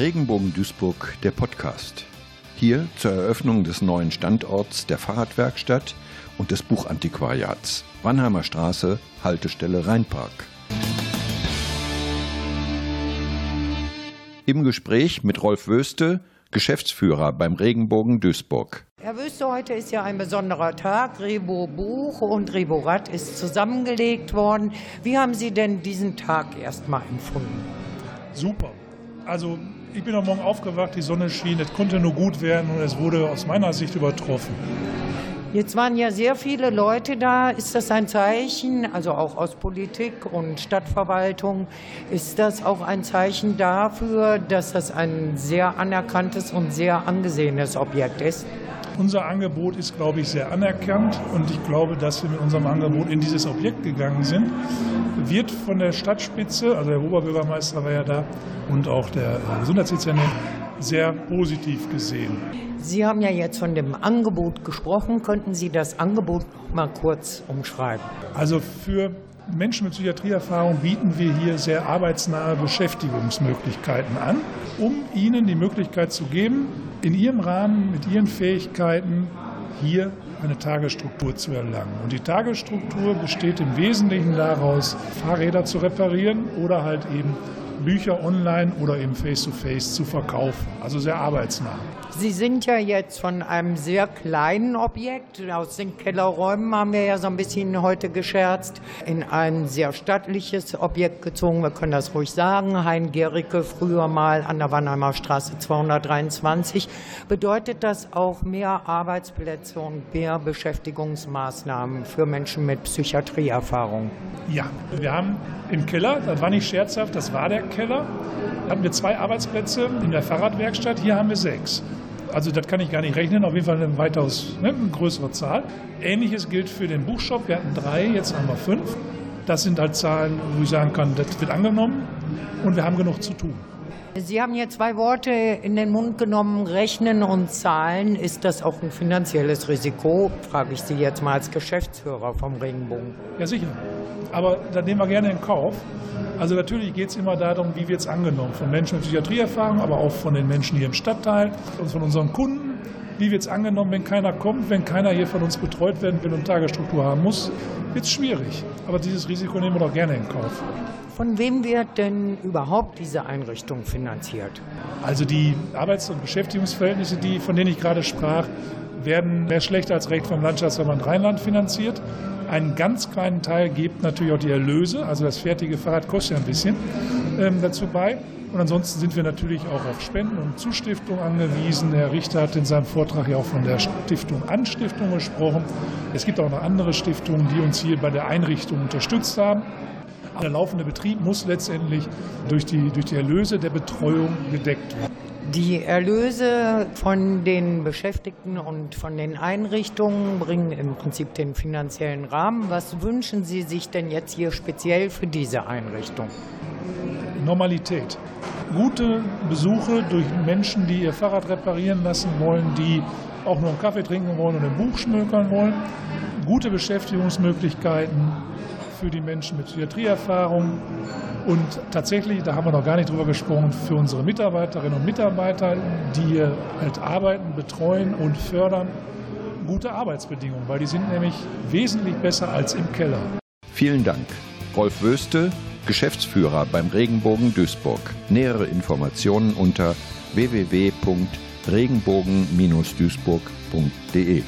Regenbogen Duisburg, der Podcast. Hier zur Eröffnung des neuen Standorts der Fahrradwerkstatt und des Buchantiquariats. Wannheimer Straße, Haltestelle Rheinpark. Im Gespräch mit Rolf Wöste, Geschäftsführer beim Regenbogen Duisburg. Herr Wüste, heute ist ja ein besonderer Tag. Rebo Buch und Rebo Rad ist zusammengelegt worden. Wie haben Sie denn diesen Tag erstmal empfunden? Super. Also ich bin am Morgen aufgewacht, die Sonne schien, es konnte nur gut werden und es wurde aus meiner Sicht übertroffen. Jetzt waren ja sehr viele Leute da. Ist das ein Zeichen, also auch aus Politik und Stadtverwaltung, ist das auch ein Zeichen dafür, dass das ein sehr anerkanntes und sehr angesehenes Objekt ist? Unser Angebot ist, glaube ich, sehr anerkannt und ich glaube, dass wir mit unserem Angebot in dieses Objekt gegangen sind. Wird von der Stadtspitze, also der Oberbürgermeister war ja da und auch der Gesundheitsdezernent, sehr positiv gesehen. Sie haben ja jetzt von dem Angebot gesprochen. Könnten Sie das Angebot noch mal kurz umschreiben? Also für Menschen mit Psychiatrieerfahrung bieten wir hier sehr arbeitsnahe Beschäftigungsmöglichkeiten an, um ihnen die Möglichkeit zu geben, in ihrem Rahmen, mit ihren Fähigkeiten hier eine Tagesstruktur zu erlangen. Und die Tagesstruktur besteht im Wesentlichen daraus, Fahrräder zu reparieren oder halt eben Bücher online oder eben face-to-face -face zu verkaufen. Also sehr arbeitsnah. Sie sind ja jetzt von einem sehr kleinen Objekt, aus den Kellerräumen haben wir ja so ein bisschen heute gescherzt, in ein sehr stattliches Objekt gezogen. Wir können das ruhig sagen. Hein Gericke, früher mal an der Wannheimer Straße 223. Bedeutet das auch mehr Arbeitsplätze und mehr Beschäftigungsmaßnahmen für Menschen mit Psychiatrieerfahrung? Ja, wir haben im Keller, das war nicht scherzhaft, das war der Keller, hatten wir zwei Arbeitsplätze in der Fahrradwerkstatt. Hier haben wir sechs. Also das kann ich gar nicht rechnen, auf jeden Fall eine weitaus ne, eine größere Zahl. Ähnliches gilt für den Buchshop. Wir hatten drei, jetzt haben wir fünf. Das sind halt Zahlen, wo ich sagen kann, das wird angenommen und wir haben genug zu tun. Sie haben hier zwei Worte in den Mund genommen, rechnen und zahlen. Ist das auch ein finanzielles Risiko, frage ich Sie jetzt mal als Geschäftsführer vom Regenbogen. Ja, sicher. Aber da nehmen wir gerne in Kauf. Also natürlich geht es immer darum, wie wird es angenommen. Von Menschen mit Psychiatrieerfahrung, aber auch von den Menschen hier im Stadtteil und von unseren Kunden. Wie wird es angenommen, wenn keiner kommt, wenn keiner hier von uns betreut werden will und Tagesstruktur haben muss, wird es schwierig. Aber dieses Risiko nehmen wir doch gerne in Kauf. Von wem wird denn überhaupt diese Einrichtung finanziert? Also die Arbeits- und Beschäftigungsverhältnisse, die, von denen ich gerade sprach, werden mehr schlecht als recht vom Landschaftsverband Rheinland finanziert. Einen ganz kleinen Teil gibt natürlich auch die Erlöse, also das fertige Fahrrad kostet ja ein bisschen ähm, dazu bei. Und ansonsten sind wir natürlich auch auf Spenden und Zustiftungen angewiesen. Herr Richter hat in seinem Vortrag ja auch von der Stiftung Anstiftung gesprochen. Es gibt auch noch andere Stiftungen, die uns hier bei der Einrichtung unterstützt haben. Der laufende Betrieb muss letztendlich durch die, durch die Erlöse der Betreuung gedeckt werden. Die Erlöse von den Beschäftigten und von den Einrichtungen bringen im Prinzip den finanziellen Rahmen. Was wünschen Sie sich denn jetzt hier speziell für diese Einrichtung? Normalität. Gute Besuche durch Menschen, die ihr Fahrrad reparieren lassen wollen, die auch nur einen Kaffee trinken wollen und ein Buch schmökern wollen. Gute Beschäftigungsmöglichkeiten für die Menschen mit Psychiatrieerfahrung und tatsächlich, da haben wir noch gar nicht drüber gesprochen, für unsere Mitarbeiterinnen und Mitarbeiter, die halt arbeiten, betreuen und fördern, gute Arbeitsbedingungen, weil die sind nämlich wesentlich besser als im Keller. Vielen Dank. Rolf Wöste, Geschäftsführer beim Regenbogen Duisburg. Nähere Informationen unter www.regenbogen-duisburg.de.